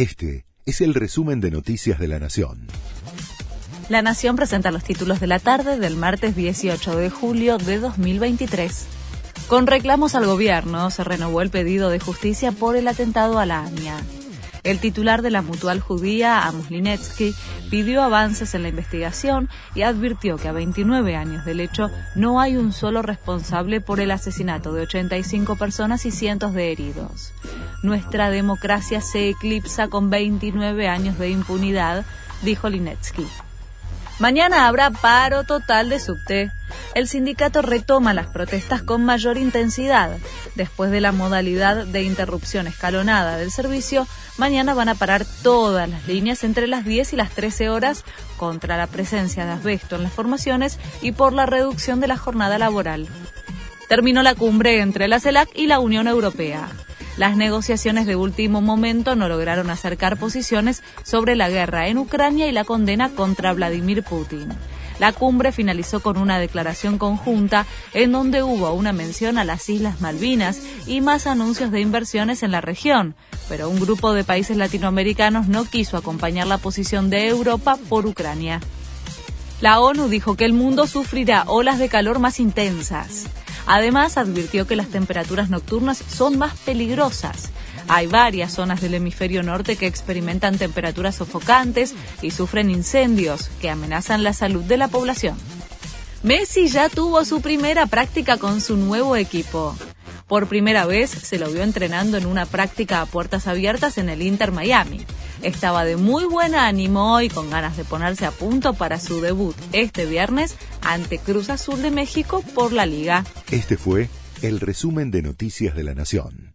Este es el resumen de Noticias de la Nación. La Nación presenta los títulos de la tarde del martes 18 de julio de 2023. Con reclamos al gobierno se renovó el pedido de justicia por el atentado a la AMIA. El titular de la mutual judía, Amos Linetsky, pidió avances en la investigación y advirtió que a 29 años del hecho no hay un solo responsable por el asesinato de 85 personas y cientos de heridos. Nuestra democracia se eclipsa con 29 años de impunidad, dijo Linetsky. Mañana habrá paro total de subte. El sindicato retoma las protestas con mayor intensidad. Después de la modalidad de interrupción escalonada del servicio, mañana van a parar todas las líneas entre las 10 y las 13 horas contra la presencia de asbesto en las formaciones y por la reducción de la jornada laboral. Terminó la cumbre entre la CELAC y la Unión Europea. Las negociaciones de último momento no lograron acercar posiciones sobre la guerra en Ucrania y la condena contra Vladimir Putin. La cumbre finalizó con una declaración conjunta en donde hubo una mención a las Islas Malvinas y más anuncios de inversiones en la región, pero un grupo de países latinoamericanos no quiso acompañar la posición de Europa por Ucrania. La ONU dijo que el mundo sufrirá olas de calor más intensas. Además, advirtió que las temperaturas nocturnas son más peligrosas. Hay varias zonas del hemisferio norte que experimentan temperaturas sofocantes y sufren incendios que amenazan la salud de la población. Messi ya tuvo su primera práctica con su nuevo equipo. Por primera vez se lo vio entrenando en una práctica a puertas abiertas en el Inter Miami. Estaba de muy buen ánimo y con ganas de ponerse a punto para su debut este viernes ante Cruz Azul de México por la liga. Este fue el resumen de Noticias de la Nación.